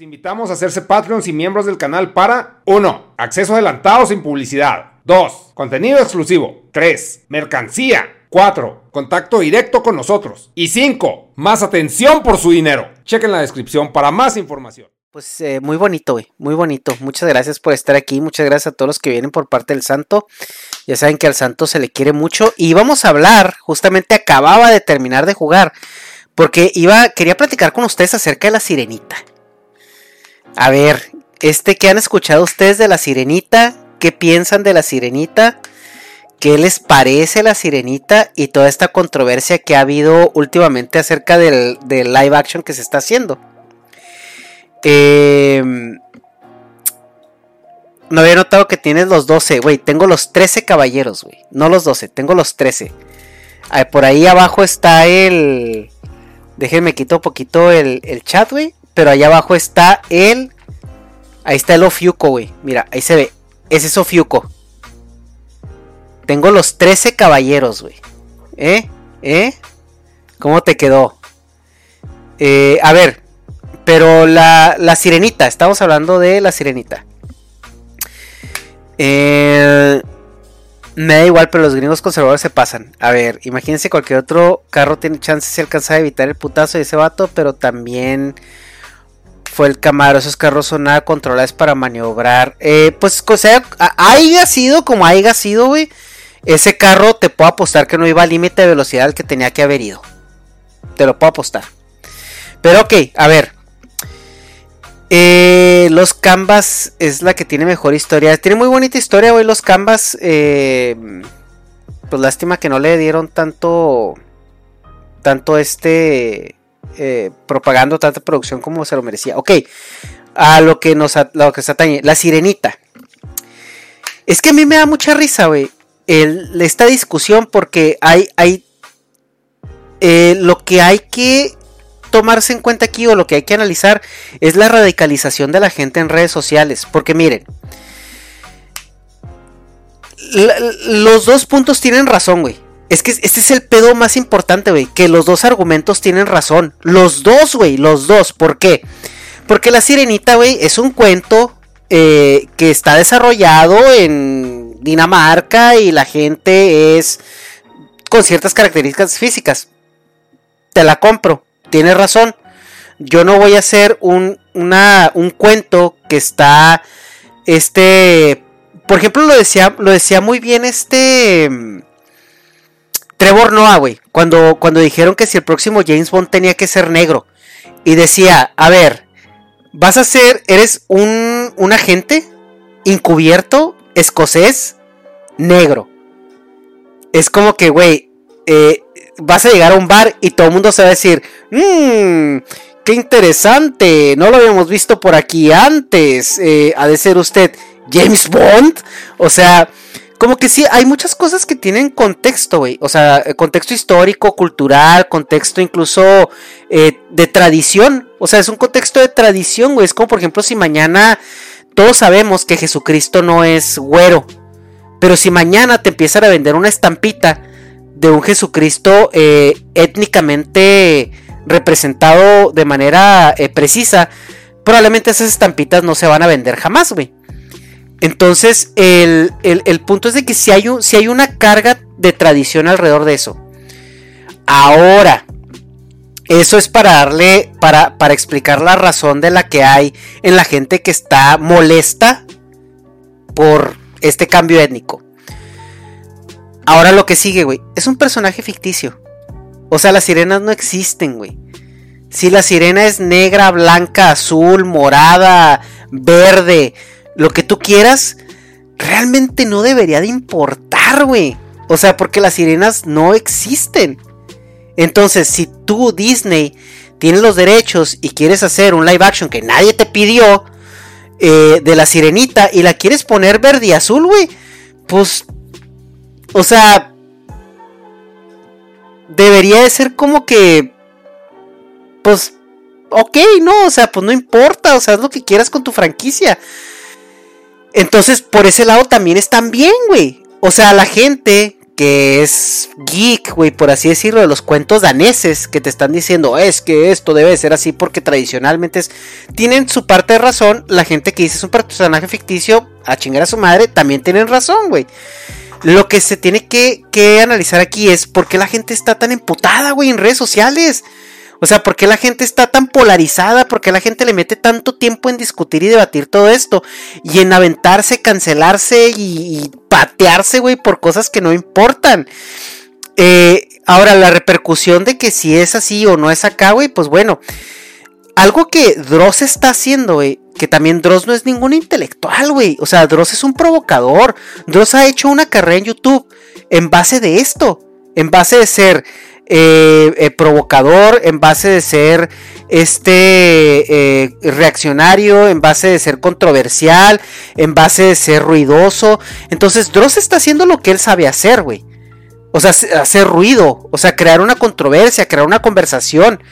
Invitamos a hacerse Patreons y miembros del canal para 1. Acceso adelantado sin publicidad. 2. Contenido exclusivo. 3. Mercancía. 4. Contacto directo con nosotros. Y 5. Más atención por su dinero. Chequen la descripción para más información. Pues eh, muy bonito, güey, muy bonito. Muchas gracias por estar aquí, muchas gracias a todos los que vienen por parte del santo. Ya saben que al santo se le quiere mucho y vamos a hablar, justamente acababa de terminar de jugar, porque iba, quería platicar con ustedes acerca de la sirenita. A ver, este, ¿qué han escuchado ustedes de la sirenita? ¿Qué piensan de la sirenita? ¿Qué les parece la sirenita? Y toda esta controversia que ha habido últimamente acerca del, del live action que se está haciendo. Eh, no había notado que tienes los 12, güey. Tengo los 13 caballeros, güey. No los 12, tengo los 13. por ahí abajo está el... Déjenme quito un poquito el, el chat, güey. Pero allá abajo está el. Ahí está el Ofiuco, güey. Mira, ahí se ve. Ese es Ofiuco. Tengo los 13 caballeros, güey. ¿Eh? ¿Eh? ¿Cómo te quedó? Eh, a ver. Pero la, la sirenita. Estamos hablando de la sirenita. Eh, me da igual, pero los gringos conservadores se pasan. A ver, imagínense cualquier otro carro tiene chance si alcanza a evitar el putazo de ese vato, pero también fue el Camaro. Esos carros son nada controlados para maniobrar. Eh, pues, o sea, haya sido como haya sido, güey. Ese carro te puedo apostar que no iba al límite de velocidad al que tenía que haber ido. Te lo puedo apostar. Pero ok, a ver. Eh, los Canvas es la que tiene mejor historia. Tiene muy bonita historia, güey. Los Canvas. Eh, pues lástima que no le dieron tanto. Tanto este eh, propagando tanta producción como se lo merecía. Ok, a lo que nos lo que se atañe, la sirenita. Es que a mí me da mucha risa, güey, esta discusión porque hay, hay eh, lo que hay que tomarse en cuenta aquí o lo que hay que analizar es la radicalización de la gente en redes sociales. Porque miren, los dos puntos tienen razón, güey. Es que este es el pedo más importante, güey. Que los dos argumentos tienen razón. Los dos, güey. Los dos. ¿Por qué? Porque La Sirenita, güey, es un cuento eh, que está desarrollado en Dinamarca y la gente es con ciertas características físicas. Te la compro. Tienes razón. Yo no voy a hacer un, una, un cuento que está. Este. Por ejemplo, lo decía, lo decía muy bien este. Trevor Noah, güey, cuando, cuando dijeron que si el próximo James Bond tenía que ser negro. Y decía, a ver, vas a ser, eres un, un agente encubierto, escocés, negro. Es como que, güey, eh, vas a llegar a un bar y todo el mundo se va a decir, mmm, qué interesante, no lo habíamos visto por aquí antes. Eh, ha de ser usted James Bond. O sea, como que sí, hay muchas cosas que tienen contexto, güey. O sea, eh, contexto histórico, cultural, contexto incluso eh, de tradición. O sea, es un contexto de tradición, güey. Es como, por ejemplo, si mañana todos sabemos que Jesucristo no es güero. Pero si mañana te empiezan a vender una estampita de un Jesucristo eh, étnicamente representado de manera eh, precisa, probablemente esas estampitas no se van a vender jamás, güey. Entonces, el, punto es de que si hay, un, si hay una carga de tradición alrededor de eso. Ahora, eso es para darle, para, para explicar la razón de la que hay en la gente que está molesta por este cambio étnico. Ahora lo que sigue, güey, es un personaje ficticio. O sea, las sirenas no existen, güey. Si la sirena es negra, blanca, azul, morada, verde, lo que tú quieras, realmente no debería de importar, güey. O sea, porque las sirenas no existen. Entonces, si tú, Disney, tienes los derechos y quieres hacer un live action que nadie te pidió eh, de la sirenita y la quieres poner verde y azul, güey, pues, o sea, debería de ser como que, pues, ok, no, o sea, pues no importa, o sea, haz lo que quieras con tu franquicia. Entonces, por ese lado también están bien, güey. O sea, la gente que es geek, güey, por así decirlo, de los cuentos daneses que te están diciendo, es que esto debe ser así porque tradicionalmente. Tienen su parte de razón, la gente que dice es un personaje ficticio, a chingar a su madre, también tienen razón, güey. Lo que se tiene que, que analizar aquí es por qué la gente está tan emputada, güey, en redes sociales. O sea, ¿por qué la gente está tan polarizada? ¿Por qué la gente le mete tanto tiempo en discutir y debatir todo esto? Y en aventarse, cancelarse y, patearse, güey, por cosas que no importan. Eh, ahora, la repercusión de que si es así o no es acá, güey, pues bueno. Algo que Dross está haciendo, güey, que también Dross no es ningún intelectual, güey. O sea, Dross es un provocador. Dross ha hecho una carrera en YouTube en base de esto. En base de ser eh, eh, provocador, en base de ser este eh, reaccionario, en base de ser controversial, en base de ser ruidoso. Entonces Dross está haciendo lo que él sabe hacer, güey. O sea, hacer ruido, o sea, crear una controversia, crear una conversación.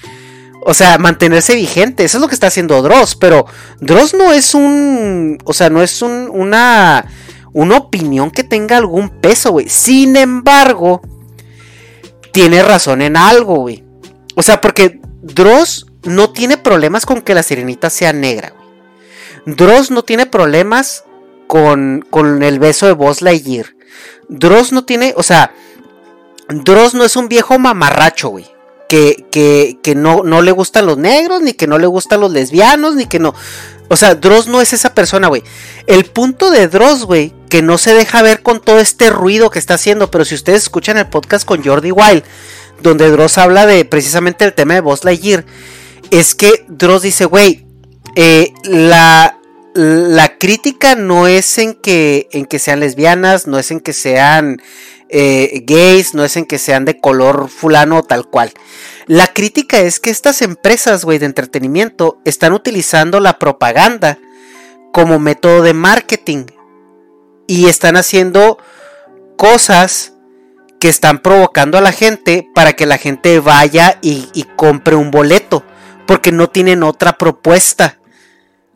O sea, mantenerse vigente, eso es lo que está haciendo Dross, pero Dross no es un, o sea, no es un, una, una opinión que tenga algún peso, güey. Sin embargo, tiene razón en algo, güey. O sea, porque Dross no tiene problemas con que la sirenita sea negra, güey. Dross no tiene problemas con, con el beso de Buzz Lightyear. Dross no tiene, o sea, Dross no es un viejo mamarracho, güey. Que, que, que no, no, le gustan los negros, ni que no le gustan los lesbianos, ni que no. O sea, Dross no es esa persona, güey. El punto de Dross, güey, que no se deja ver con todo este ruido que está haciendo. Pero si ustedes escuchan el podcast con Jordi Wild, donde Dross habla de precisamente el tema de Buzz Lightyear, es que Dross dice, güey, eh, la, la crítica no es en que, en que sean lesbianas, no es en que sean eh, gays, no es en que sean de color fulano o tal cual. La crítica es que estas empresas, güey, de entretenimiento están utilizando la propaganda como método de marketing y están haciendo cosas que están provocando a la gente para que la gente vaya y, compre un boleto, porque no tienen otra propuesta.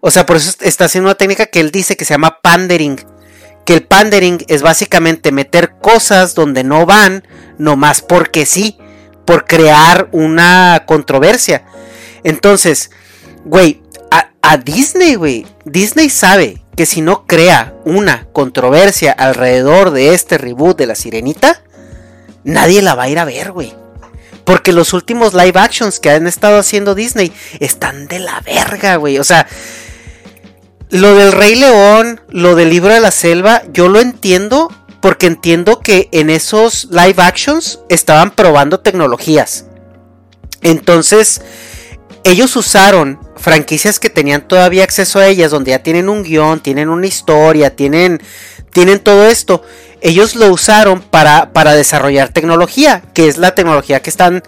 O sea, por eso está haciendo una técnica que él dice que se llama pandering. Que el pandering es básicamente meter cosas donde no van, nomás porque sí, por crear una controversia. Entonces, güey, a, a Disney, güey, Disney sabe que si no crea una controversia alrededor de este reboot de la sirenita, nadie la va a ir a ver, güey. Porque los últimos live actions que han estado haciendo Disney están de la verga, güey. O sea, lo del Rey León, lo del libro de la selva, yo lo entiendo porque entiendo que en esos live actions estaban probando tecnologías. Entonces, ellos usaron franquicias que tenían todavía acceso a ellas, donde ya tienen un guion, tienen una historia, tienen, tienen todo esto. Ellos lo usaron para, para desarrollar tecnología, que es la tecnología que están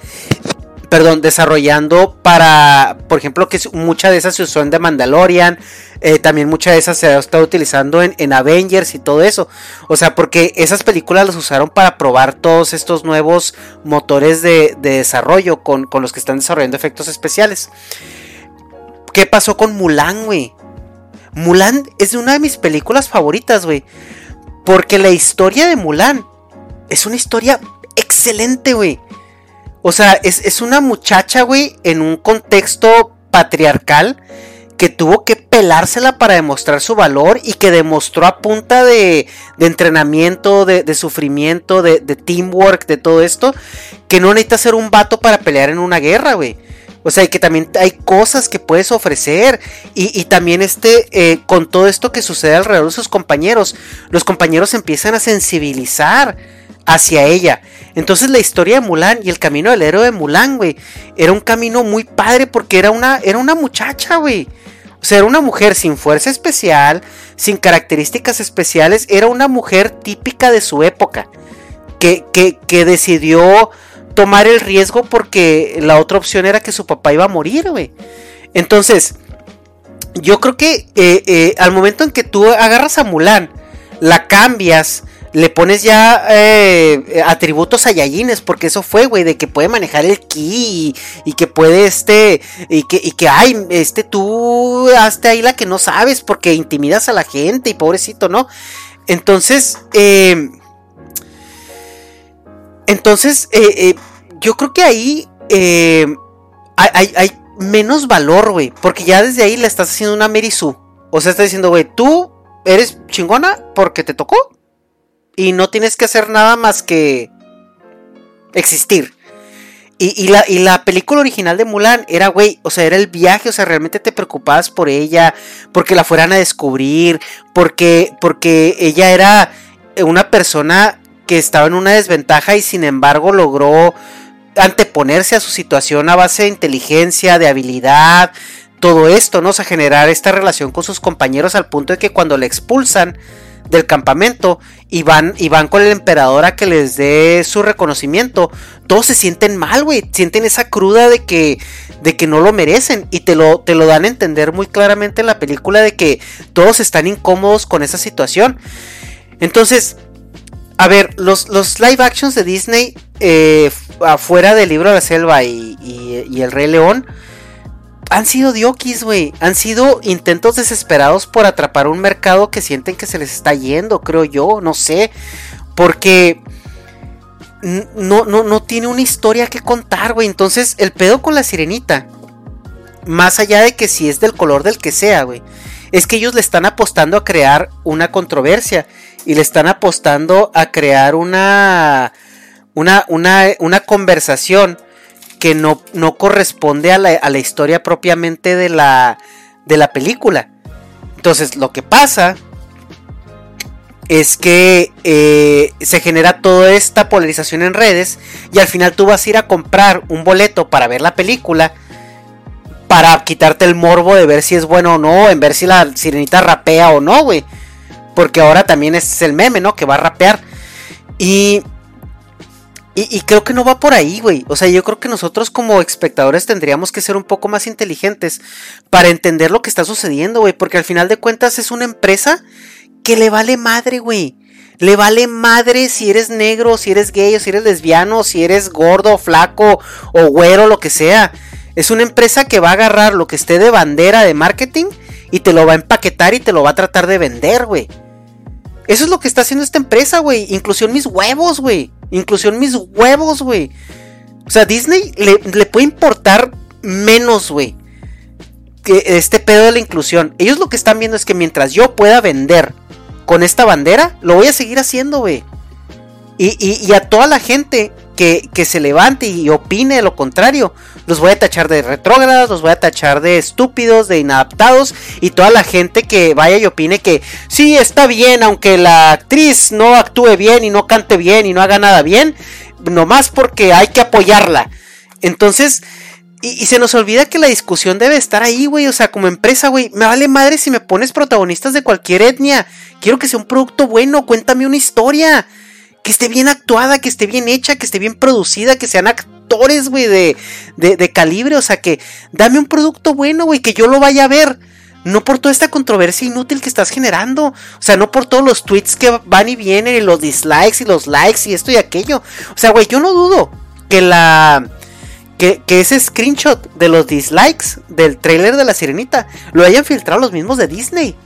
perdón, desarrollando para, por ejemplo, que mucha de esas se usó en The Mandalorian, eh, también mucha de esas se ha estado utilizando en, Avengers y todo eso. O sea, porque esas películas las usaron para probar todos estos nuevos motores de, desarrollo con, con, los que están desarrollando efectos especiales. ¿Qué pasó con Mulan, güey? Mulan es una de mis películas favoritas, güey. Porque la historia de Mulan es una historia excelente, güey. O sea, es, una muchacha, güey, en un contexto patriarcal que tuvo que pelársela para demostrar su valor y que demostró a punta de, de entrenamiento, de, de sufrimiento, de, de, teamwork, de todo esto, que no necesita ser un vato para pelear en una guerra, güey. O sea, que también hay cosas que puedes ofrecer. Y, también este, eh, con todo esto que sucede alrededor de sus compañeros, los compañeros empiezan a sensibilizar hacia ella. Entonces la historia de Mulan y el camino del héroe de Mulan, güey, era un camino muy padre porque era una, era una muchacha, güey. O sea, era una mujer sin fuerza especial, sin características especiales, era una mujer típica de su época, que, que, que decidió tomar el riesgo porque la otra opción era que su papá iba a morir, güey. Entonces, yo creo que eh, eh, al momento en que tú agarras a Mulan, la cambias, le pones ya eh, atributos a Yayines, porque eso fue, güey, de que puede manejar el ki y, que puede este, y que, y que, ay, este, tú hazte ahí la que no sabes porque intimidas a la gente y pobrecito, ¿no? Entonces, eh, entonces, eh, eh, yo creo que ahí eh, hay, menos valor, güey. Porque ya desde ahí le estás haciendo una Merisu. O sea, está diciendo, güey, tú eres chingona porque te tocó. Y no tienes que hacer nada más que existir. Y, la, y, la, película original de Mulan era, güey, o sea, era el viaje, o sea, realmente te preocupabas por ella, porque la fueran a descubrir, porque, porque ella era una persona que estaba en una desventaja y sin embargo logró anteponerse a su situación a base de inteligencia, de habilidad, todo esto, ¿no? O sea, generar esta relación con sus compañeros al punto de que cuando le expulsan del campamento y van, y van con el emperador a que les dé su reconocimiento, todos se sienten mal, güey, sienten esa cruda de que, de que no lo merecen y te lo, te lo dan a entender muy claramente en la película de que todos están incómodos con esa situación. Entonces, a ver, los, los live actions de Disney, eh, afuera del libro de la selva y, el Rey León, han sido diokis, güey. Han sido intentos desesperados por atrapar un mercado que sienten que se les está yendo, creo yo, no sé. Porque no, no, no tiene una historia que contar, güey. Entonces, el pedo con la sirenita, más allá de que si es del color del que sea, güey, es que ellos le están apostando a crear una controversia y le están apostando a crear una, una, una, conversación que no, no corresponde a la, historia propiamente de la, de la película. Entonces, lo que pasa es que eh, se genera toda esta polarización en redes y al final tú vas a ir a comprar un boleto para ver la película para quitarte el morbo de ver si es bueno o no, en ver si la sirenita rapea o no, güey. Porque ahora también es el meme, ¿no? Que va a rapear. Y, y, creo que no va por ahí, güey. O sea, yo creo que nosotros como espectadores tendríamos que ser un poco más inteligentes para entender lo que está sucediendo, güey. Porque al final de cuentas es una empresa que le vale madre, güey. Le vale madre si eres negro, si eres gay, si eres lesbiano, si eres gordo, flaco o güero, lo que sea. Es una empresa que va a agarrar lo que esté de bandera de marketing y te lo va a empaquetar y te lo va a tratar de vender, güey. Eso es lo que está haciendo esta empresa, güey. Inclusión mis huevos, güey. Inclusión mis huevos, güey. O sea, Disney le, puede importar menos, güey. Que este pedo de la inclusión. Ellos lo que están viendo es que mientras yo pueda vender con esta bandera, lo voy a seguir haciendo, güey. Y, y, a toda la gente que, se levante y opine lo contrario, los voy a tachar de retrógradas, los voy a tachar de estúpidos, de inadaptados y toda la gente que vaya y opine que sí está bien, aunque la actriz no actúe bien y no cante bien y no haga nada bien, nomás porque hay que apoyarla. Entonces, y, se nos olvida que la discusión debe estar ahí, güey. O sea, como empresa, güey. Me vale madre si me pones protagonistas de cualquier etnia. Quiero que sea un producto bueno. Cuéntame una historia. Que esté bien actuada, que esté bien hecha, que esté bien producida, que sean actores, güey, de, de, calibre. O sea, que dame un producto bueno, güey, que yo lo vaya a ver. No por toda esta controversia inútil que estás generando. O sea, no por todos los tweets que van y vienen y los dislikes y los likes y esto y aquello. O sea, güey, yo no dudo que la... Que, que, ese screenshot de los dislikes del trailer de la sirenita lo hayan filtrado los mismos de Disney.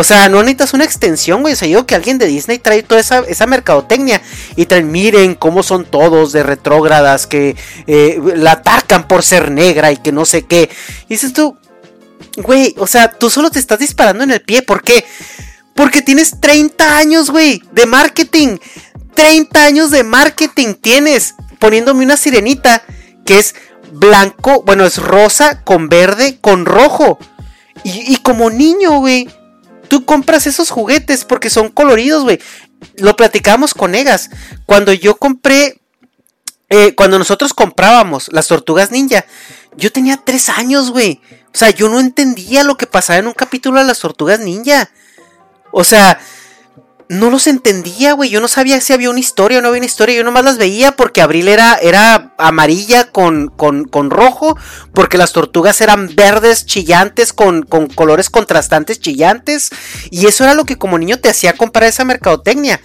O sea, no necesitas una extensión, güey. O sea, yo que alguien de Disney trae toda esa, mercadotecnia y traen, miren cómo son todos de retrógradas que eh, la atacan por ser negra y que no sé qué. Y dices tú, güey, o sea, tú solo te estás disparando en el pie. ¿Por qué? Porque tienes 30 años, güey, de marketing. 30 años de marketing tienes poniéndome una sirenita que es blanco, bueno, es rosa con verde con rojo. Y como niño, güey, tú compras esos juguetes porque son coloridos, güey. Lo platicamos con Egas. Cuando yo compré, eh, cuando nosotros comprábamos las tortugas ninja, yo tenía tres años, güey. O sea, yo no entendía lo que pasaba en un capítulo de las tortugas ninja. O sea, no los entendía, güey. Yo no sabía si había una historia o no había una historia. Yo nomás las veía porque Abril era, era amarilla con, con, con rojo. Porque las tortugas eran verdes, chillantes, con, con, colores contrastantes, chillantes. Y eso era lo que como niño te hacía comprar esa mercadotecnia.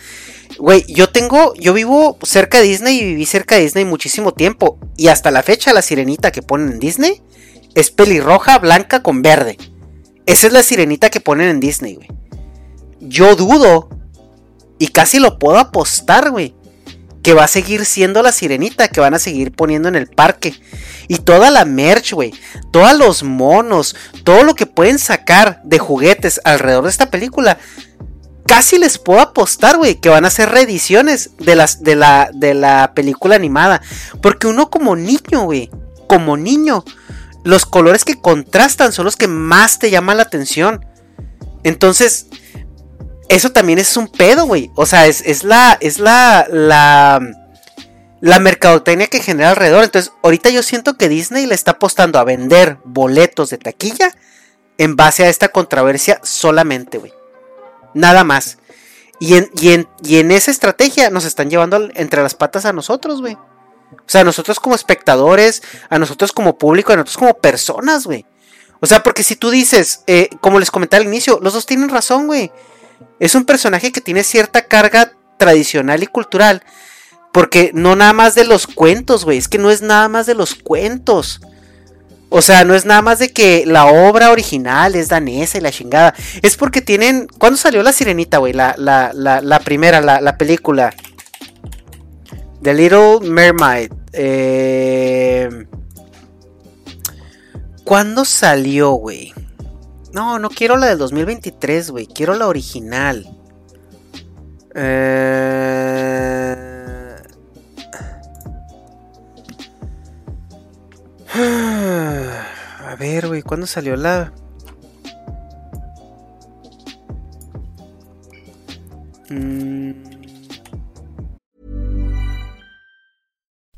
Güey, yo tengo, yo vivo cerca de Disney y viví cerca de Disney muchísimo tiempo. Y hasta la fecha la sirenita que ponen en Disney es pelirroja, blanca con verde. Esa es la sirenita que ponen en Disney, güey. Yo dudo y casi lo puedo apostar, güey. Que va a seguir siendo la sirenita que van a seguir poniendo en el parque. Y toda la merch, güey. Todos los monos. Todo lo que pueden sacar de juguetes alrededor de esta película. Casi les puedo apostar, güey, que van a ser reediciones de, las, de, la, de la película animada. Porque uno como niño, güey. Como niño. Los colores que contrastan son los que más te llaman la atención. Entonces, eso también es un pedo, güey. O sea, es, la. Es la. La. La mercadotecnia que genera alrededor. Entonces, ahorita yo siento que Disney le está apostando a vender boletos de taquilla en base a esta controversia solamente, güey. Nada más. Y en, y, en, esa estrategia nos están llevando entre las patas a nosotros, güey. O sea, a nosotros como espectadores, a nosotros como público, a nosotros como personas, güey. O sea, porque si tú dices, eh, como les comenté al inicio, los dos tienen razón, güey es un personaje que tiene cierta carga tradicional y cultural. Porque no nada más de los cuentos, güey. Es que no es nada más de los cuentos. O sea, no es nada más de que la obra original es danesa y la chingada. Es porque tienen. ¿Cuándo salió La Sirenita, güey? La, la, la, primera, la, película. The Little Mermaid. Eh... ¿Cuándo salió, güey? No, no quiero la del 2023, güey. Quiero la original. Eh... A ver, güey, ¿cuándo salió la...? Mm...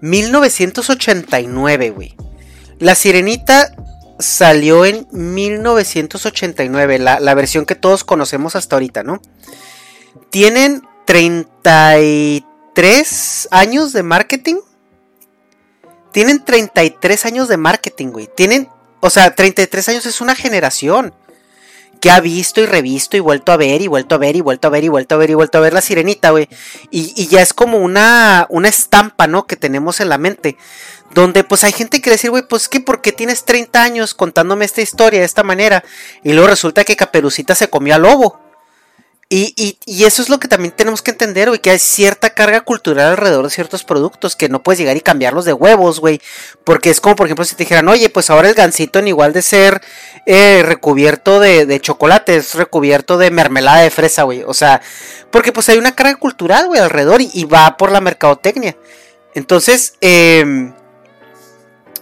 1989, güey. La Sirenita salió en 1989, la, la, versión que todos conocemos hasta ahorita, ¿no? Tienen 33 años de marketing. Tienen 33 años de marketing, güey. Tienen, o sea, 33 años es una generación que ha visto y revisto y vuelto a ver y vuelto a ver y vuelto a ver y vuelto a ver y vuelto a ver la sirenita, güey. Y, ya es como una, una estampa, ¿no? Que tenemos en la mente. Donde pues hay gente que decir, güey, pues que porque tienes 30 años contándome esta historia de esta manera. Y luego resulta que Caperucita se comió al lobo. Y, eso es lo que también tenemos que entender, güey, que hay cierta carga cultural alrededor de ciertos productos que no puedes llegar y cambiarlos de huevos, güey. Porque es como, por ejemplo, si te dijeran, oye, pues ahora el gansito en igual de ser eh, recubierto de, chocolate, es recubierto de mermelada de fresa, güey. O sea, porque pues hay una carga cultural, güey, alrededor y, va por la mercadotecnia. Entonces, eh,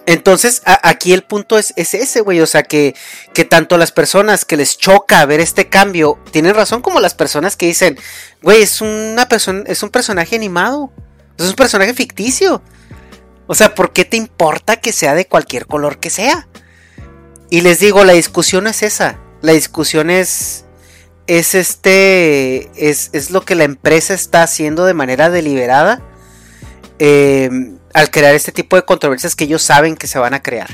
entonces, aquí el punto es, ese, güey. O sea, que, que, tanto las personas que les choca ver este cambio tienen razón, como las personas que dicen, güey, es una persona, es un personaje animado. Es un personaje ficticio. O sea, ¿por qué te importa que sea de cualquier color que sea? Y les digo, la discusión es esa. La discusión es. Es este. Es, es lo que la empresa está haciendo de manera deliberada. Eh, al crear este tipo de controversias que ellos saben que se van a crear.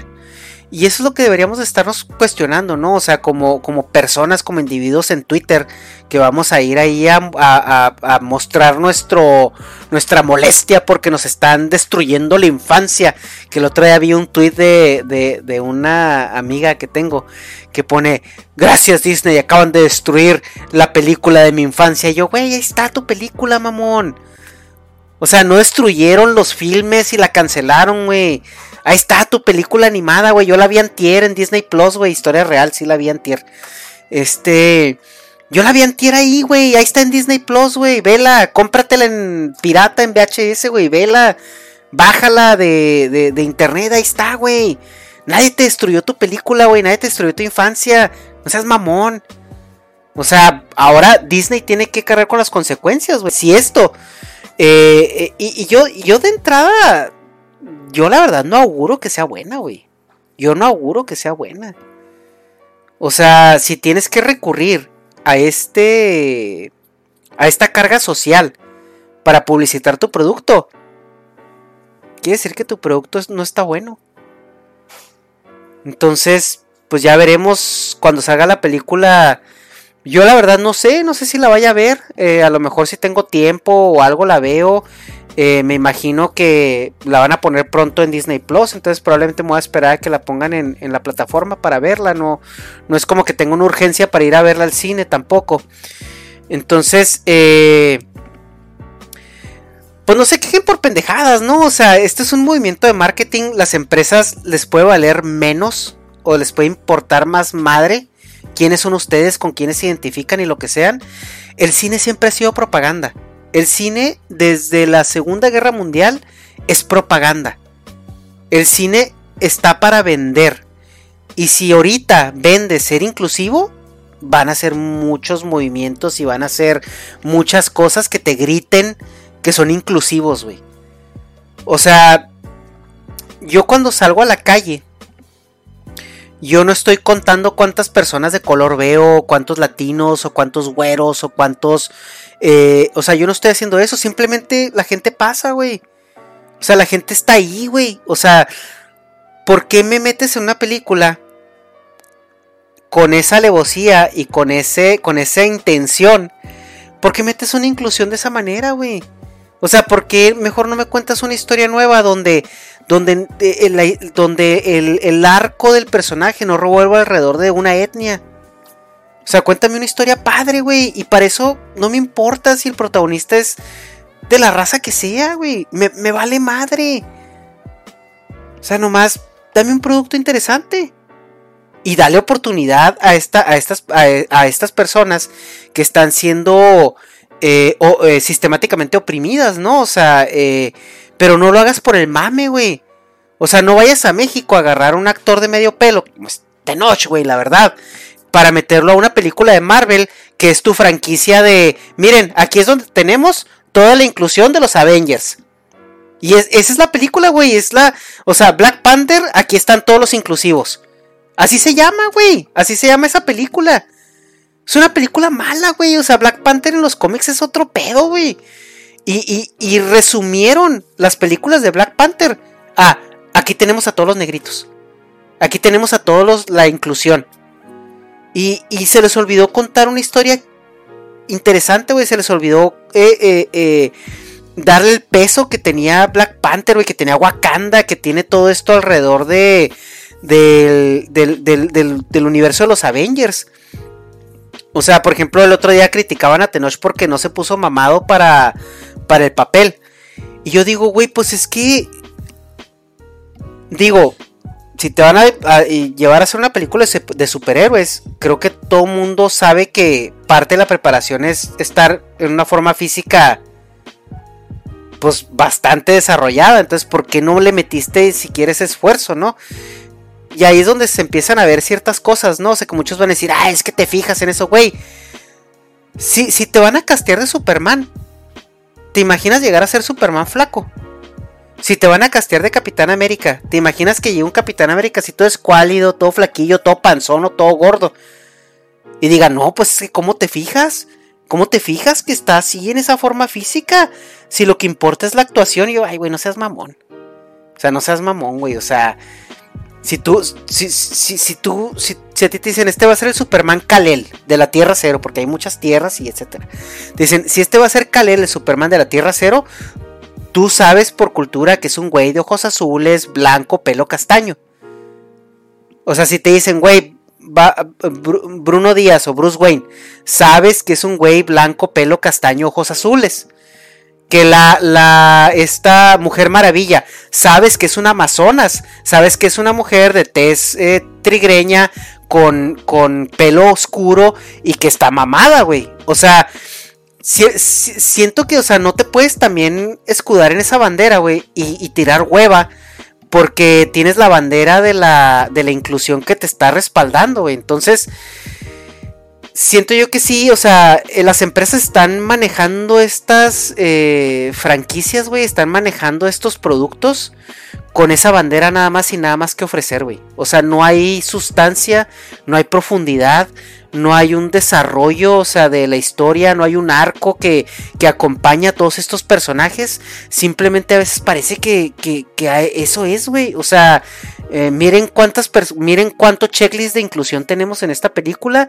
Y eso es lo que deberíamos estarnos cuestionando, ¿no? O sea, como, como personas, como individuos en Twitter, que vamos a ir ahí a, mostrar nuestro, nuestra molestia porque nos están destruyendo la infancia. Que el otro día vi un tweet de, de una amiga que tengo que pone, gracias Disney, acaban de destruir la película de mi infancia. Y yo, güey, ahí está tu película, mamón. O sea, no destruyeron los filmes y la cancelaron, güey. Ahí está tu película animada, güey. Yo la vi antier en Disney Plus, güey. Historia real, sí la vi antier. Este... Yo la vi antier ahí, güey. Ahí está en Disney Plus, güey. Vela, cómpratela en pirata, en VHS, güey. Vela. Bájala de, de, de internet, ahí está, güey. Nadie te destruyó tu película, güey. Nadie te destruyó tu infancia. No seas mamón. O sea, ahora Disney tiene que cargar con las consecuencias, güey. Si esto eh, eh, y, yo, yo de entrada, yo la verdad no auguro que sea buena, güey. Yo no auguro que sea buena. O sea, si tienes que recurrir a este, a esta carga social para publicitar tu producto, quiere decir que tu producto no está bueno. Entonces, pues ya veremos cuando salga la película yo la verdad no sé, no sé si la vaya a ver. Eh, a lo mejor si tengo tiempo o algo la veo. Eh, me imagino que la van a poner pronto en Disney Plus. Entonces probablemente me voy a esperar a que la pongan en, la plataforma para verla. No, no es como que tenga una urgencia para ir a verla al cine tampoco. Entonces, eh, pues no se quejen por pendejadas, ¿no? O sea, este es un movimiento de marketing. Las empresas les puede valer menos o les puede importar más madre quiénes son ustedes, con quiénes se identifican y lo que sean. El cine siempre ha sido propaganda. El cine desde la Segunda Guerra Mundial es propaganda. El cine está para vender. Y si ahorita vende ser inclusivo, van a ser muchos movimientos y van a ser muchas cosas que te griten que son inclusivos, güey. O sea, yo cuando salgo a la calle yo no estoy contando cuántas personas de color veo, cuántos latinos o cuántos güeros o cuántos... Eh, o sea, yo no estoy haciendo eso, simplemente la gente pasa, güey. O sea, la gente está ahí, güey. O sea, ¿por qué me metes en una película con esa alevosía y con, ese, con esa intención? ¿Por qué metes una inclusión de esa manera, güey? O sea, ¿por qué mejor no me cuentas una historia nueva donde donde, eh, el, donde el, arco del personaje no revuelva alrededor de una etnia. O sea, cuéntame una historia padre, güey. Y para eso no me importa si el protagonista es de la raza que sea, güey. Me, vale madre. O sea, nomás dame un producto interesante. Y dale oportunidad a, esta, a, estas, a, estas personas que están siendo eh, eh, sistemáticamente oprimidas, ¿no? O sea, eh, pero no lo hagas por el mame, güey. O sea, no vayas a México a agarrar a un actor de medio pelo, como de noche, güey, la verdad. Para meterlo a una película de Marvel, que es tu franquicia de. Miren, aquí es donde tenemos toda la inclusión de los Avengers. Y esa es la película, güey. Es la. O sea, Black Panther, aquí están todos los inclusivos. Así se llama, güey. Así se llama esa película. Es una película mala, güey. O sea, Black Panther en los cómics es otro pedo, güey. Y, resumieron las películas de Black Panther. Ah, aquí tenemos a todos los negritos. Aquí tenemos a todos los, la inclusión. Y, se les olvidó contar una historia interesante, güey. Se les olvidó eh, eh, eh, darle el peso que tenía Black Panther, güey. Que tenía Wakanda, que tiene todo esto alrededor de, del, del, del, del universo de los Avengers. O sea, por ejemplo, el otro día criticaban a Tenoch porque no se puso mamado para, para el papel. Y yo digo, güey, pues es que. Digo, si te van a, llevar a hacer una película de, superhéroes, creo que todo mundo sabe que parte de la preparación es estar en una forma física pues bastante desarrollada. Entonces, ¿por qué no le metiste si quieres esfuerzo, no? Y ahí es donde se empiezan a ver ciertas cosas, ¿no? O sea, que muchos van a decir, ah, es que te fijas en eso, güey. Si, si te van a castear de Superman, ¿te imaginas llegar a ser Superman flaco? Si te van a castear de Capitán América, ¿te imaginas que llegue un Capitán América si todo escuálido, todo flaquillo, todo panzón o todo gordo? Y diga, no, pues, ¿cómo te fijas? ¿Cómo te fijas que está así en esa forma física? Si lo que importa es la actuación, yo, ay, güey, no seas mamón. O sea, no seas mamón, güey. O sea, si tú, si, si, tú, si, a ti te dicen, este va a ser el Superman Kalel de la Tierra Cero, porque hay muchas tierras y etcétera. Dicen, si este va a ser Kalel, el Superman de la Tierra Cero, tú sabes por cultura que es un güey de ojos azules, blanco, pelo castaño. O sea, si te dicen, güey, Bruno Díaz o Bruce Wayne, sabes que es un güey blanco, pelo castaño, ojos azules que la, la, esta mujer maravilla, sabes que es una amazonas, sabes que es una mujer de tez eh, trigreña con, con pelo oscuro y que está mamada, güey. O sea, siento que, o sea, no te puedes también escudar en esa bandera, güey, y, y, tirar hueva. Porque tienes la bandera de la, de la inclusión que te está respaldando, güey. Entonces, siento yo que sí, o sea, eh, las empresas están manejando estas eh, franquicias, güey, están manejando estos productos con esa bandera nada más y nada más que ofrecer, güey. O sea, no hay sustancia, no hay profundidad, no hay un desarrollo, o sea, de la historia, no hay un arco que, que acompaña a todos estos personajes. Simplemente a veces parece que, que, eso es, güey. O sea, eh, miren cuántas miren cuánto checklist de inclusión tenemos en esta película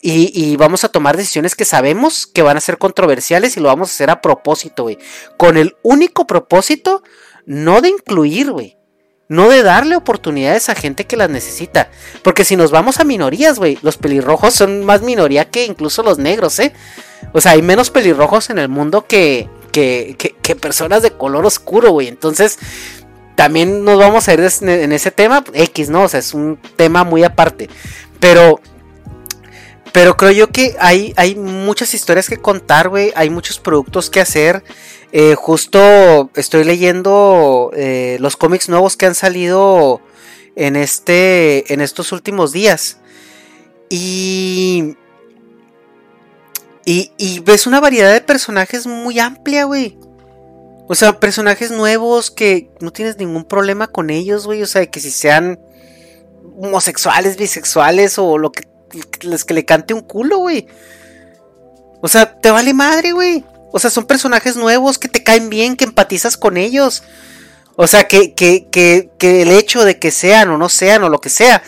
y, y, vamos a tomar decisiones que sabemos que van a ser controversiales y lo vamos a hacer a propósito, güey. Con el único propósito no de incluir, güey, no de darle oportunidades a gente que las necesita. Porque si nos vamos a minorías, güey, los pelirrojos son más minoría que incluso los negros, ¿eh? O sea, hay menos pelirrojos en el mundo que, que, que, personas de color oscuro, güey. Entonces, también nos vamos a ir en ese tema, X, ¿no? O sea, es un tema muy aparte. Pero pero creo yo que hay, hay muchas historias que contar, güey. Hay muchos productos que hacer. Eh, justo estoy leyendo eh, los cómics nuevos que han salido en este. en estos últimos días. Y. Y, y ves una variedad de personajes muy amplia, güey. O sea, personajes nuevos que no tienes ningún problema con ellos, güey. O sea, que si sean homosexuales, bisexuales o lo que les que le cante un culo, güey. O sea, te vale madre, güey. O sea, son personajes nuevos que te caen bien, que empatizas con ellos. O sea, que, que, que, que el hecho de que sean o no sean o lo que sea,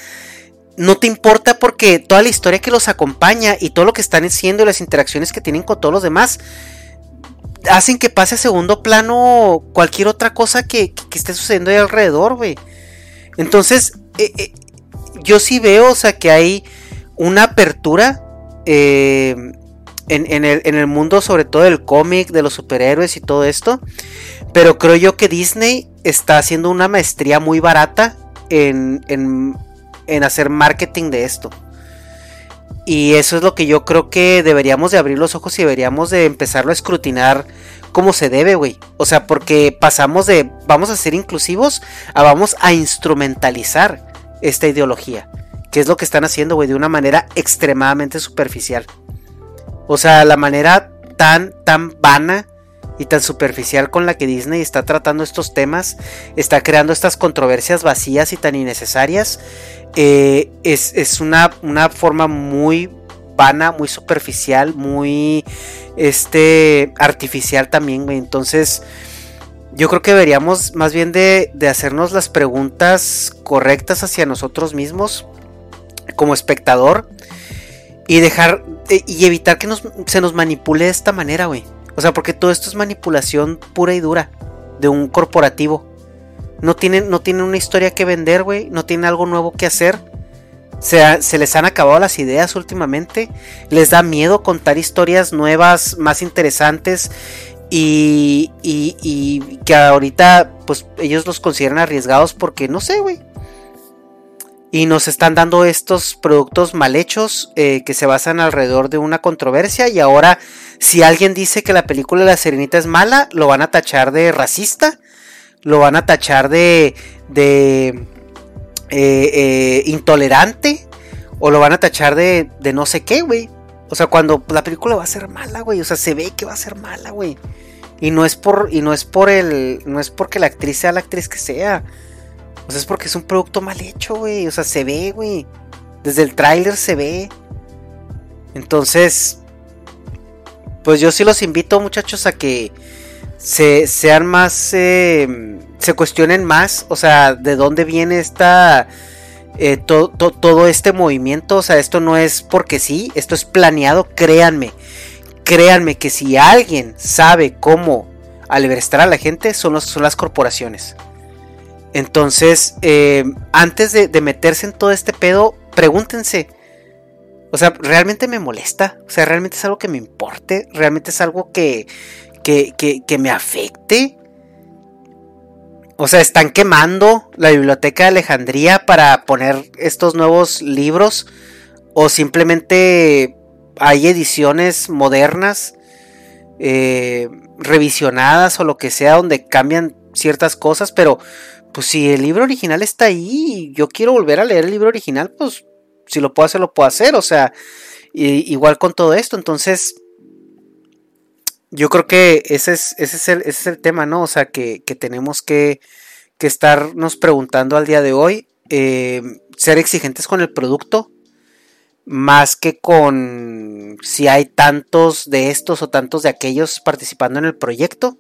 no te importa porque toda la historia que los acompaña y todo lo que están haciendo y las interacciones que tienen con todos los demás hacen que pase a segundo plano cualquier otra cosa que, que, esté sucediendo ahí alrededor, güey. Entonces, eh, eh, yo sí veo, o sea, que hay una apertura eh, en, el, mundo, sobre todo del cómic, de los superhéroes y todo esto. Pero creo yo que Disney está haciendo una maestría muy barata en, en, hacer marketing de esto. Y eso es lo que yo creo que deberíamos de abrir los ojos y deberíamos de empezarlo a escrutinar como se debe, güey. O sea, porque pasamos de vamos a ser inclusivos a vamos a instrumentalizar esta ideología. Que es lo que están haciendo, güey, de una manera extremadamente superficial. O sea, la manera tan, tan vana y tan superficial con la que Disney está tratando estos temas, está creando estas controversias vacías y tan innecesarias, eh, es, una, una, forma muy vana, muy superficial, muy este, artificial también. Entonces, yo creo que deberíamos más bien de, de hacernos las preguntas correctas hacia nosotros mismos como espectador y dejar y evitar que se nos manipule de esta manera, güey. O sea, porque todo esto es manipulación pura y dura de un corporativo. No tienen, no tienen una historia que vender, güey. No tienen algo nuevo que hacer. Se, se, les han acabado las ideas últimamente. Les da miedo contar historias nuevas, más interesantes. Y, y, y que ahorita, pues ellos los consideran arriesgados porque no sé, güey. Y nos están dando estos productos mal hechos eh, que se basan alrededor de una controversia. Y ahora, si alguien dice que la película La Serenita es mala, lo van a tachar de racista. Lo van a tachar de. de. Eh, eh, intolerante. O lo van a tachar de, de no sé qué, güey. O sea, cuando la película va a ser mala, güey. O sea, se ve que va a ser mala, güey. Y no es por. Y no es por el. No es porque la actriz sea la actriz que sea. Es porque es un producto mal hecho, güey. O sea, se ve, güey. Desde el tráiler se ve. Entonces, pues yo sí los invito, muchachos, a que se sean más, eh, se cuestionen más, o sea, de dónde viene esta, eh, todo este movimiento. O sea, esto no es porque sí, esto es planeado, créanme. Créanme que si alguien sabe cómo albertar a la gente, son, son las corporaciones. Entonces, eh, antes de, meterse en todo este pedo, pregúntense. O sea, ¿realmente me molesta? O sea, ¿realmente es algo que me importe? ¿Realmente es algo que, que, que, me afecte? O sea, ¿están quemando la biblioteca de Alejandría para poner estos nuevos libros? ¿O simplemente hay ediciones modernas, eh, revisionadas o lo que sea, donde cambian ciertas cosas? Pero pues si el libro original está ahí yo quiero volver a leer el libro original, pues si lo puedo hacer, lo puedo hacer. O sea, igual con todo esto. Entonces, yo creo que ese es, ese es, el, es el tema, ¿no? O sea, que, tenemos que, que, estarnos preguntando al día de hoy. Eh, ser exigentes con el producto. Más que con si hay tantos de estos o tantos de aquellos participando en el proyecto.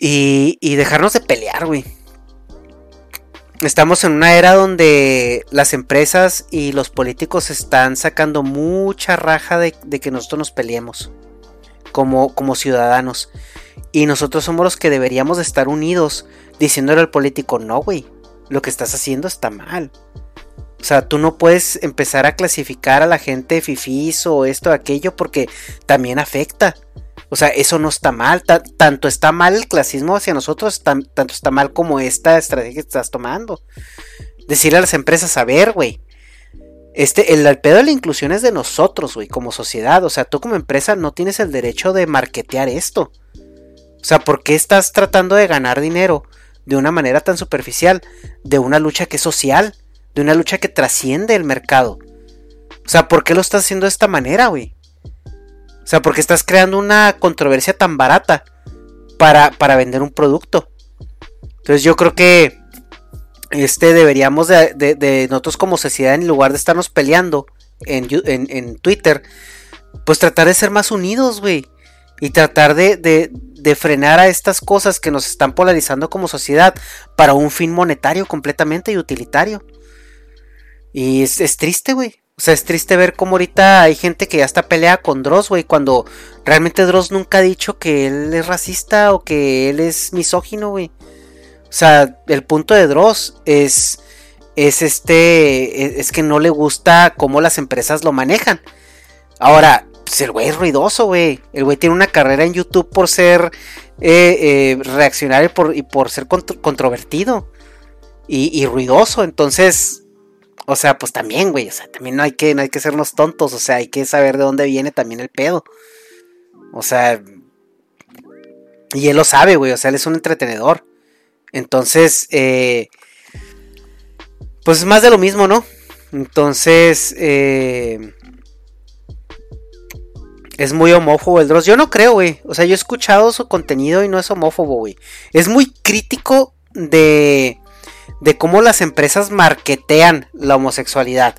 Y, dejarnos de pelear, güey. Estamos en una era donde las empresas y los políticos están sacando mucha raja de, que nosotros nos peleemos como, como, ciudadanos. Y nosotros somos los que deberíamos de estar unidos diciéndole al político, no, güey, lo que estás haciendo está mal. O sea, tú no puedes empezar a clasificar a la gente fifís o esto aquello porque también afecta. O sea, eso no está mal. tanto está mal el clasismo hacia nosotros, tanto está mal como esta estrategia que estás tomando. Decirle a las empresas, a ver, güey. Este, el, pedo de la inclusión es de nosotros, güey, como sociedad. O sea, tú como empresa no tienes el derecho de marketear esto. O sea, ¿por qué estás tratando de ganar dinero de una manera tan superficial? De una lucha que es social, de una lucha que trasciende el mercado. O sea, ¿por qué lo estás haciendo de esta manera, güey? O sea, porque estás creando una controversia tan barata para, para vender un producto. Entonces yo creo que este deberíamos de, nosotros como sociedad, en lugar de estarnos peleando en, en, Twitter, pues tratar de ser más unidos, güey. Y tratar de, de, frenar a estas cosas que nos están polarizando como sociedad para un fin monetario completamente y utilitario. Y es, es triste, güey. O sea, es triste ver cómo ahorita hay gente que ya está peleada con Dross, güey, cuando realmente Dross nunca ha dicho que él es racista o que él es misógino, güey. O sea, el punto de Dross es es este es, que no le gusta cómo las empresas lo manejan. Ahora, pues el güey es ruidoso, güey. El güey tiene una carrera en YouTube por ser eh, eh, reaccionario y por ser controvertido y, y ruidoso. Entonces, o sea, pues también, güey, o sea, también no hay que, no hay que sernos tontos, o sea, hay que saber de dónde viene también el pedo. O sea, y él lo sabe, güey, o sea, él es un entretenedor. Entonces, eh, pues es más de lo mismo, ¿no? Entonces, eh, es muy homófobo el Dross. Yo no creo, güey. O sea, yo he escuchado su contenido y no es homófobo, güey. Es muy crítico de de cómo las empresas marketean la homosexualidad.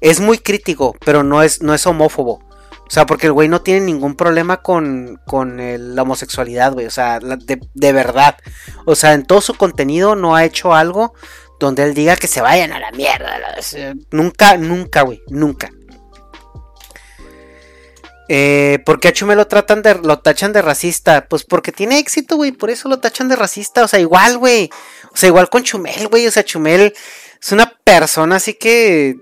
Es muy crítico, pero no es, no es homófobo. O sea, porque el güey no tiene ningún problema con, con la homosexualidad, güey. O sea, de, de, verdad. O sea, en todo su contenido no ha hecho algo donde él diga que se vayan a la mierda. Nunca, nunca, güey. Nunca. Eh, ¿Por qué a Chumel lo tratan de, lo tachan de racista? Pues porque tiene éxito, güey, por eso lo tachan de racista, o sea, igual, güey, o sea, igual con Chumel, güey, o sea, Chumel es una persona así que.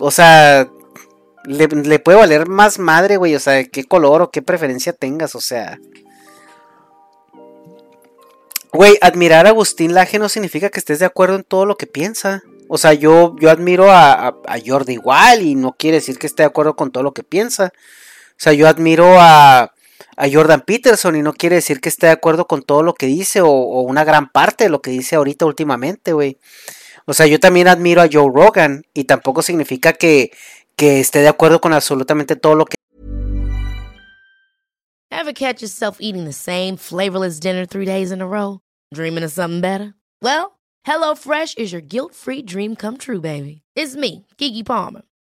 O sea. Le, le puede valer más madre, güey. O sea, qué color o qué preferencia tengas. O sea. Güey, admirar a Agustín Laje no significa que estés de acuerdo en todo lo que piensa. O sea, yo, yo admiro a, a, Jordi igual y no quiere decir que esté de acuerdo con todo lo que piensa. O sea, yo admiro a, a Jordan Peterson y no quiere decir que esté de acuerdo con todo lo que dice o, una gran parte de lo que dice ahorita últimamente, güey. O sea, yo también admiro a Joe Rogan y tampoco significa que, que esté de acuerdo con absolutamente todo lo que... Ever catch yourself eating the same flavorless dinner three days in a row? Dreaming of something better? Well, HelloFresh is your guilt-free dream come true, baby. It's me, Kiki Palmer.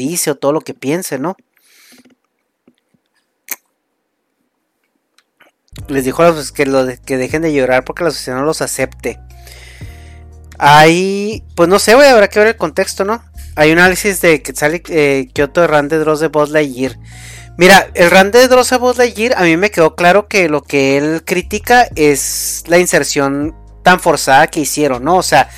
Dice o todo lo que piense, ¿no? Les dijo a los que, lo que dejen de llorar porque la sociedad no los acepte. Hay, pues no sé, voy habrá que ver el contexto, ¿no? Hay un análisis de que sale eh, Kyoto Rand de Dross de Buzz. Mira, el Rand de Dross de Buzz Lightyear, a mí me quedó claro que lo que él critica es la inserción tan forzada que hicieron, ¿no? O sea,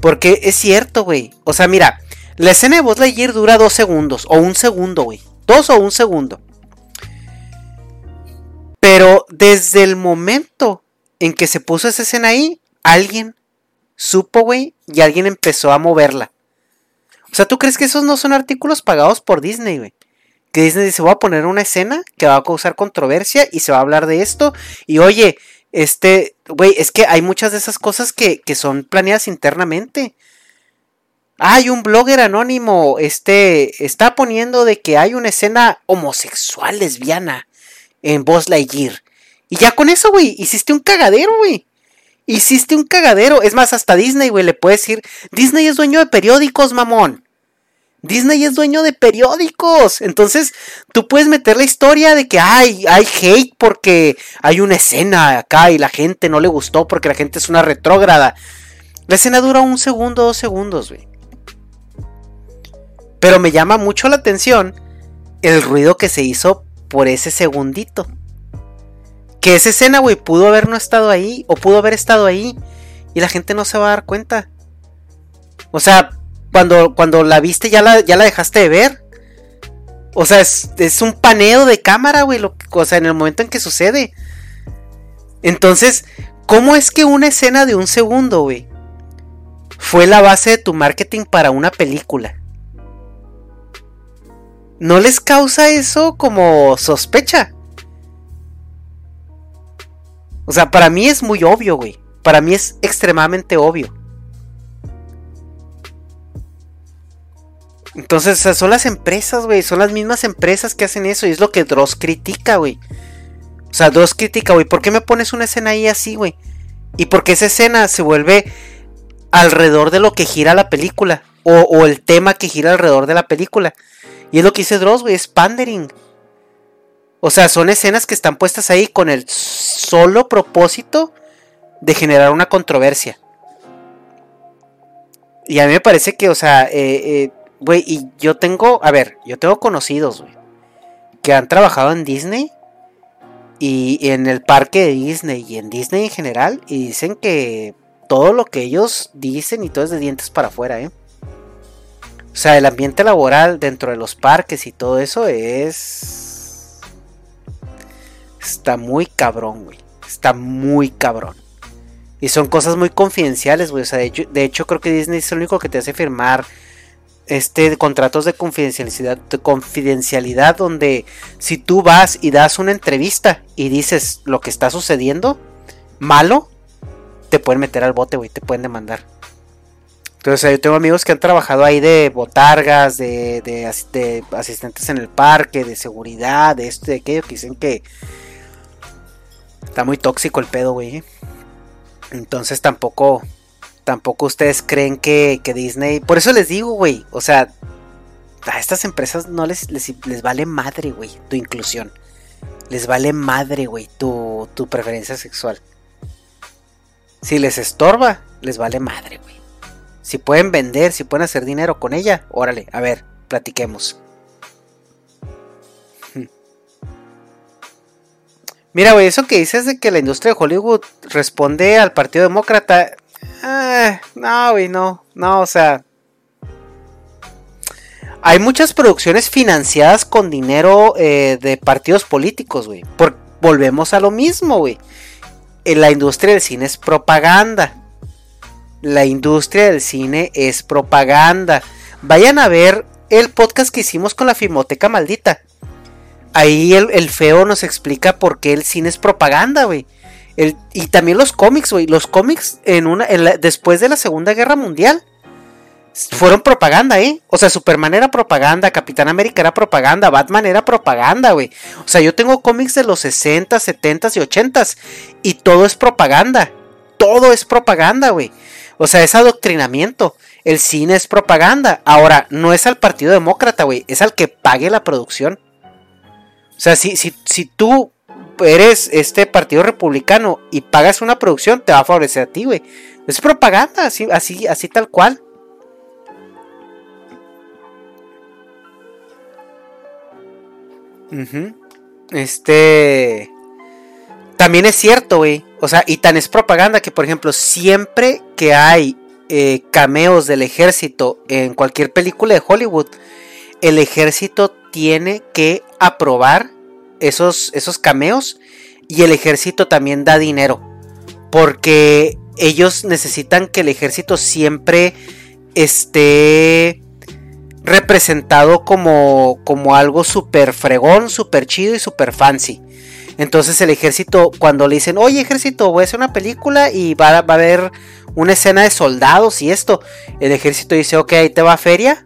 porque es cierto, güey. O sea, mira, la escena de Buzz dura dos segundos, o un segundo, güey. Dos o un segundo. Pero desde el momento en que se puso esa escena ahí, alguien supo, güey, y alguien empezó a moverla. O sea, ¿tú crees que esos no son artículos pagados por Disney, güey? Que Disney dice, voy a poner una escena que va a causar controversia y se va a hablar de esto. Y oye, este, güey, es que hay muchas de esas cosas que, que son planeadas internamente. Hay un blogger anónimo, este, está poniendo de que hay una escena homosexual lesbiana en Buzz Lightyear. Y ya con eso, güey, hiciste un cagadero, güey. Hiciste un cagadero. Es más, hasta Disney, güey, le puedes decir, Disney es dueño de periódicos, mamón. Disney es dueño de periódicos. Entonces, tú puedes meter la historia de que hay, hay hate porque hay una escena acá y la gente no le gustó porque la gente es una retrógrada. La escena dura un segundo, dos segundos, güey. Pero me llama mucho la atención el ruido que se hizo por ese segundito. Que esa escena, güey, pudo haber no estado ahí o pudo haber estado ahí y la gente no se va a dar cuenta. O sea, cuando, cuando la viste ya la, ya la dejaste de ver. O sea, es, es un paneo de cámara, güey. o sea, en el momento en que sucede. Entonces, ¿cómo es que una escena de un segundo, güey, fue la base de tu marketing para una película? ¿No les causa eso como sospecha? O sea, para mí es muy obvio, güey. Para mí es extremadamente obvio. Entonces, son las empresas, güey. Son las mismas empresas que hacen eso. Y es lo que Dross critica, güey. O sea, Dross critica, güey. ¿Por qué me pones una escena ahí así, güey? Y porque esa escena se vuelve alrededor de lo que gira la película. O, el tema que gira alrededor de la película. Y es lo que dice Dross, güey, es pandering. O sea, son escenas que están puestas ahí con el solo propósito de generar una controversia. Y a mí me parece que, o sea, eh, eh, güey, y yo tengo, a ver, yo tengo conocidos, güey, que han trabajado en Disney y en el parque de Disney y en Disney en general y dicen que todo lo que ellos dicen y todo es de dientes para afuera, ¿eh? O sea, el ambiente laboral dentro de los parques y todo eso es... Está muy cabrón, güey. Está muy cabrón. Y son cosas muy confidenciales, güey. O sea, de hecho, creo que Disney es el único que te hace firmar este contratos de confidencialidad, de confidencialidad donde si tú vas y das una entrevista y dices lo que está sucediendo malo, te pueden meter al bote, güey, te pueden demandar. Entonces yo tengo amigos que han trabajado ahí de botargas, de, de, asistentes en el parque, de seguridad, de esto, de aquello, que dicen que está muy tóxico el pedo, güey. Entonces tampoco, tampoco ustedes creen que, Disney... Por eso les digo, güey, o sea, a estas empresas no les, les, vale madre, güey, tu inclusión. Les vale madre, güey, tu, tu preferencia sexual. Si les estorba, les vale madre, güey. Si pueden vender, si pueden hacer dinero con ella, órale, a ver, platiquemos. Mira, güey, eso que dices de que la industria de Hollywood responde al Partido Demócrata. Eh, no, güey, no. No, o sea. Hay muchas producciones financiadas con dinero eh, de partidos políticos, güey. Volvemos a lo mismo, güey. La industria del cine es propaganda. La industria del cine es propaganda. Vayan a ver el podcast que hicimos con la Filmoteca Maldita ahí el, feo nos explica por qué el cine es propaganda, güey. y también los cómics, güey. Los cómics en una, después de la Segunda Guerra Mundial fueron propaganda, ¿eh? O sea, Superman era propaganda, Capitán América era propaganda, Batman era propaganda, güey. O sea, yo tengo cómics de los 60, 70 y 80 y todo es propaganda. Todo es propaganda, güey. O sea, es adoctrinamiento. El cine es propaganda. Ahora, no es al Partido Demócrata, güey. Es al que pague la producción. O sea, si, si, si tú eres este partido republicano y pagas una producción, te va a favorecer a ti, güey. Es propaganda, así, así, así tal cual. Este. También es cierto, güey. O sea, y tan es propaganda que, por ejemplo, siempre que hay eh, cameos del ejército en cualquier película de Hollywood, el ejército tiene que aprobar esos, esos cameos y el ejército también da dinero. Porque ellos necesitan que el ejército siempre esté representado como, como algo súper fregón, súper chido y súper fancy. Entonces el ejército, cuando le dicen, oye ejército, voy a hacer una película y va, a haber una escena de soldados y esto, el ejército dice, ok, ahí te va feria,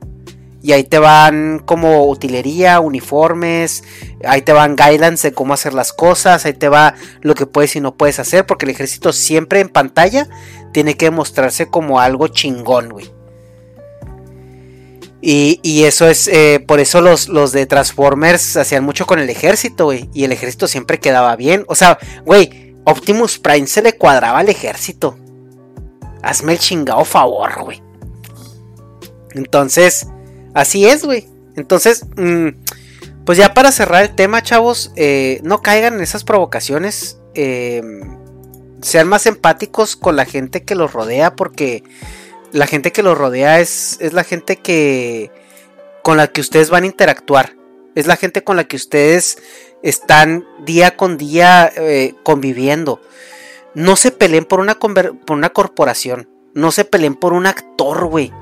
y ahí te van como utilería, uniformes, ahí te van guidelines de cómo hacer las cosas, ahí te va lo que puedes y no puedes hacer, porque el ejército siempre en pantalla tiene que mostrarse como algo chingón, güey. Y, eso es, eh, por eso los, los de Transformers hacían mucho con el ejército, güey. Y el ejército siempre quedaba bien. O sea, güey, Optimus Prime se le cuadraba al ejército. Hazme el chingado favor, güey. Entonces, Así es, güey. Entonces, mm, pues ya para cerrar el tema, chavos, eh, no caigan en esas provocaciones. Em, sean más empáticos con la gente que los rodea, porque la gente que los rodea es, es la gente que con la que ustedes van a interactuar. Es la gente con la que ustedes están día con día eh, conviviendo. No se peleen por una, por una corporación. No se peleen por un actor, güey.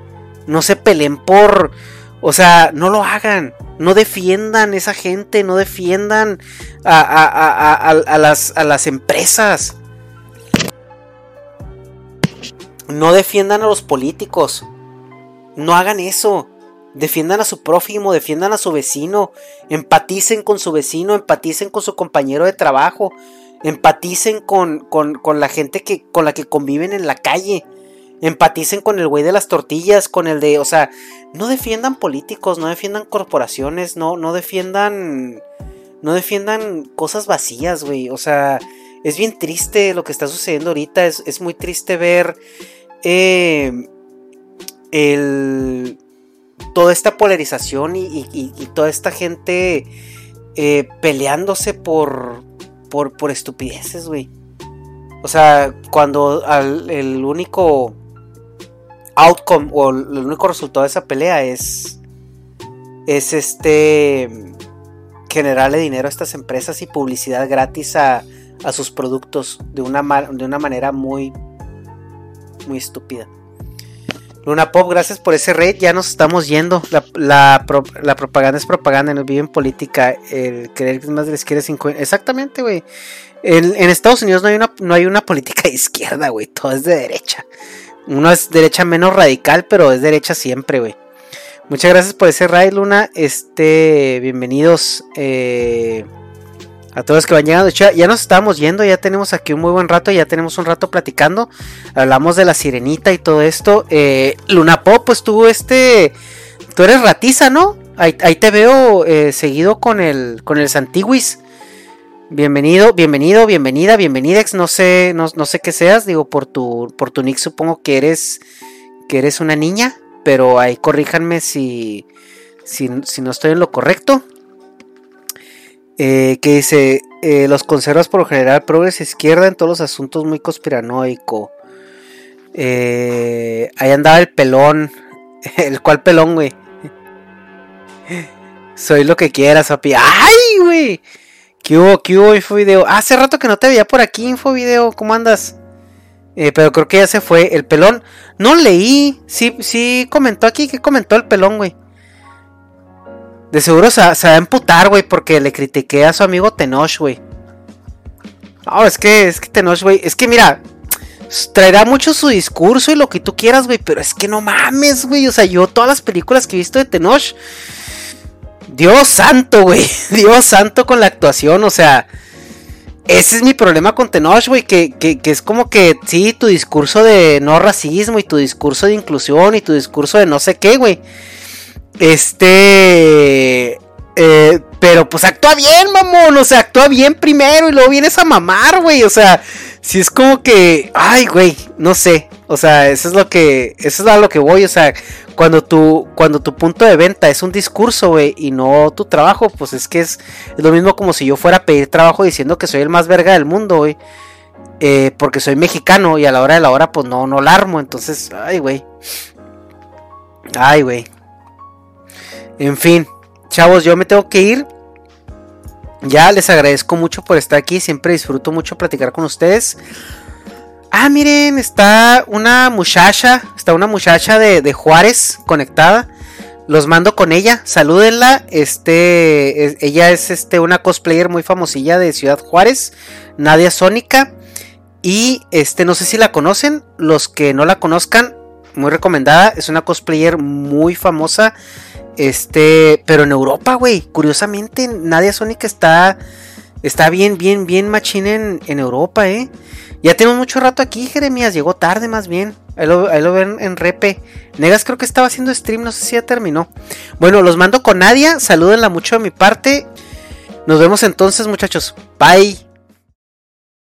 No se peleen por o sea, no lo hagan. No defiendan esa gente. No defiendan a, las, a las empresas. No defiendan a los políticos. No hagan eso. Defiendan a su prójimo, defiendan a su vecino, empaticen con su vecino, empaticen con su compañero de trabajo, empaticen con, con, con la gente que, con la que conviven en la calle. Empaticen con el güey de las tortillas, con el de, o sea, no defiendan políticos, no defiendan corporaciones, no, no defiendan, no defiendan cosas vacías, güey. O sea, es bien triste lo que está sucediendo ahorita, es, muy triste ver, eh, el, toda esta polarización y, toda esta gente eh, peleándose por, por, por estupideces, güey. O sea, cuando el único outcome o el único resultado de esa pelea es es este generarle dinero a estas empresas y publicidad gratis a, a sus productos de una, de una manera muy muy estúpida. Luna Pop, gracias por ese raid. Ya nos estamos yendo. La, la, propaganda es propaganda, no vive política. El creer que más les quiere 50. Exactamente, güey. En, en, Estados Unidos no hay, una, no hay una política de izquierda, güey. Todo es de derecha. Uno es derecha menos radical, pero es derecha siempre, güey. Muchas gracias por ese raid, Luna. Este, bienvenidos eh, a todos que van llegando. Ya, nos estamos yendo, ya tenemos aquí un muy buen rato, ya tenemos un rato platicando. Hablamos de la sirenita y todo esto. Eh, Luna Pop, pues tú, este, tú eres ratiza, ¿no? Ahí, te veo eh, seguido con el, con el Santiguis. Bienvenido, bienvenido, bienvenida, bienvenidex. No sé, no, sé qué seas. Digo, por tu, por tu nick supongo que eres, que eres una niña. Pero ahí corríjanme si, si, no estoy en lo correcto. Eh, que dice, eh, los conservas por lo general progres izquierda en todos los asuntos muy conspiranoico. Eh, ahí andaba el pelón. ¿El cual pelón, güey? Soy lo que quieras, papi. ¡Ay, güey! ¿Qué hubo? ¿Qué hubo, Infovideo? Hace rato que no te veía por aquí, Infovideo. ¿Cómo andas? Eh, pero creo que ya se fue. El pelón. No leí. Sí, sí comentó aquí que comentó el pelón, güey. De seguro se, va a emputar, güey, porque le critiqué a su amigo Tenoch, güey. No, es que, es que Tenoch, güey. Es que mira, traerá mucho su discurso y lo que tú quieras, güey. Pero es que no mames, güey. O sea, yo todas las películas que he visto de Tenoch Dios santo, güey. Dios santo con la actuación. O sea, ese es mi problema con Tenoch, güey. Que, es como que, sí, tu discurso de no racismo y tu discurso de inclusión y tu discurso de no sé qué, güey. Este. Eh, pero pues actúa bien, mamón. O sea, actúa bien primero y luego vienes a mamar, güey. O sea, si es como que. Ay, güey, no sé. O sea, eso es lo que. Eso es a lo que voy. O sea, cuando tu, cuando tu punto de venta es un discurso, güey, y no tu trabajo, pues es que es, lo mismo como si yo fuera a pedir trabajo diciendo que soy el más verga del mundo, güey. Eh, porque soy mexicano y a la hora de la hora, pues no, no la. Entonces, ay, güey. Ay, güey. En fin, chavos, yo me tengo que ir. Ya les agradezco mucho por estar aquí. Siempre disfruto mucho platicar con ustedes. Ah, miren, está una muchacha, está una muchacha de, Juárez conectada. Los mando con ella, salúdenla. Este, ella es este, una cosplayer muy famosilla de Ciudad Juárez, Nadia Sónica. Y este, no sé si la conocen, los que no la conozcan, muy recomendada. Es una cosplayer muy famosa. Este, pero en Europa, güey. Curiosamente, Nadia Sónica está, está bien, bien, bien machín en, en Europa, eh. Ya tenemos mucho rato aquí, Jeremías. Llegó tarde más bien. Ahí lo, ven en repe. Negas creo que estaba haciendo stream, no sé si ya terminó. Bueno, los mando con Nadia. Salúdenla mucho de mi parte. Nos vemos entonces, muchachos. Bye.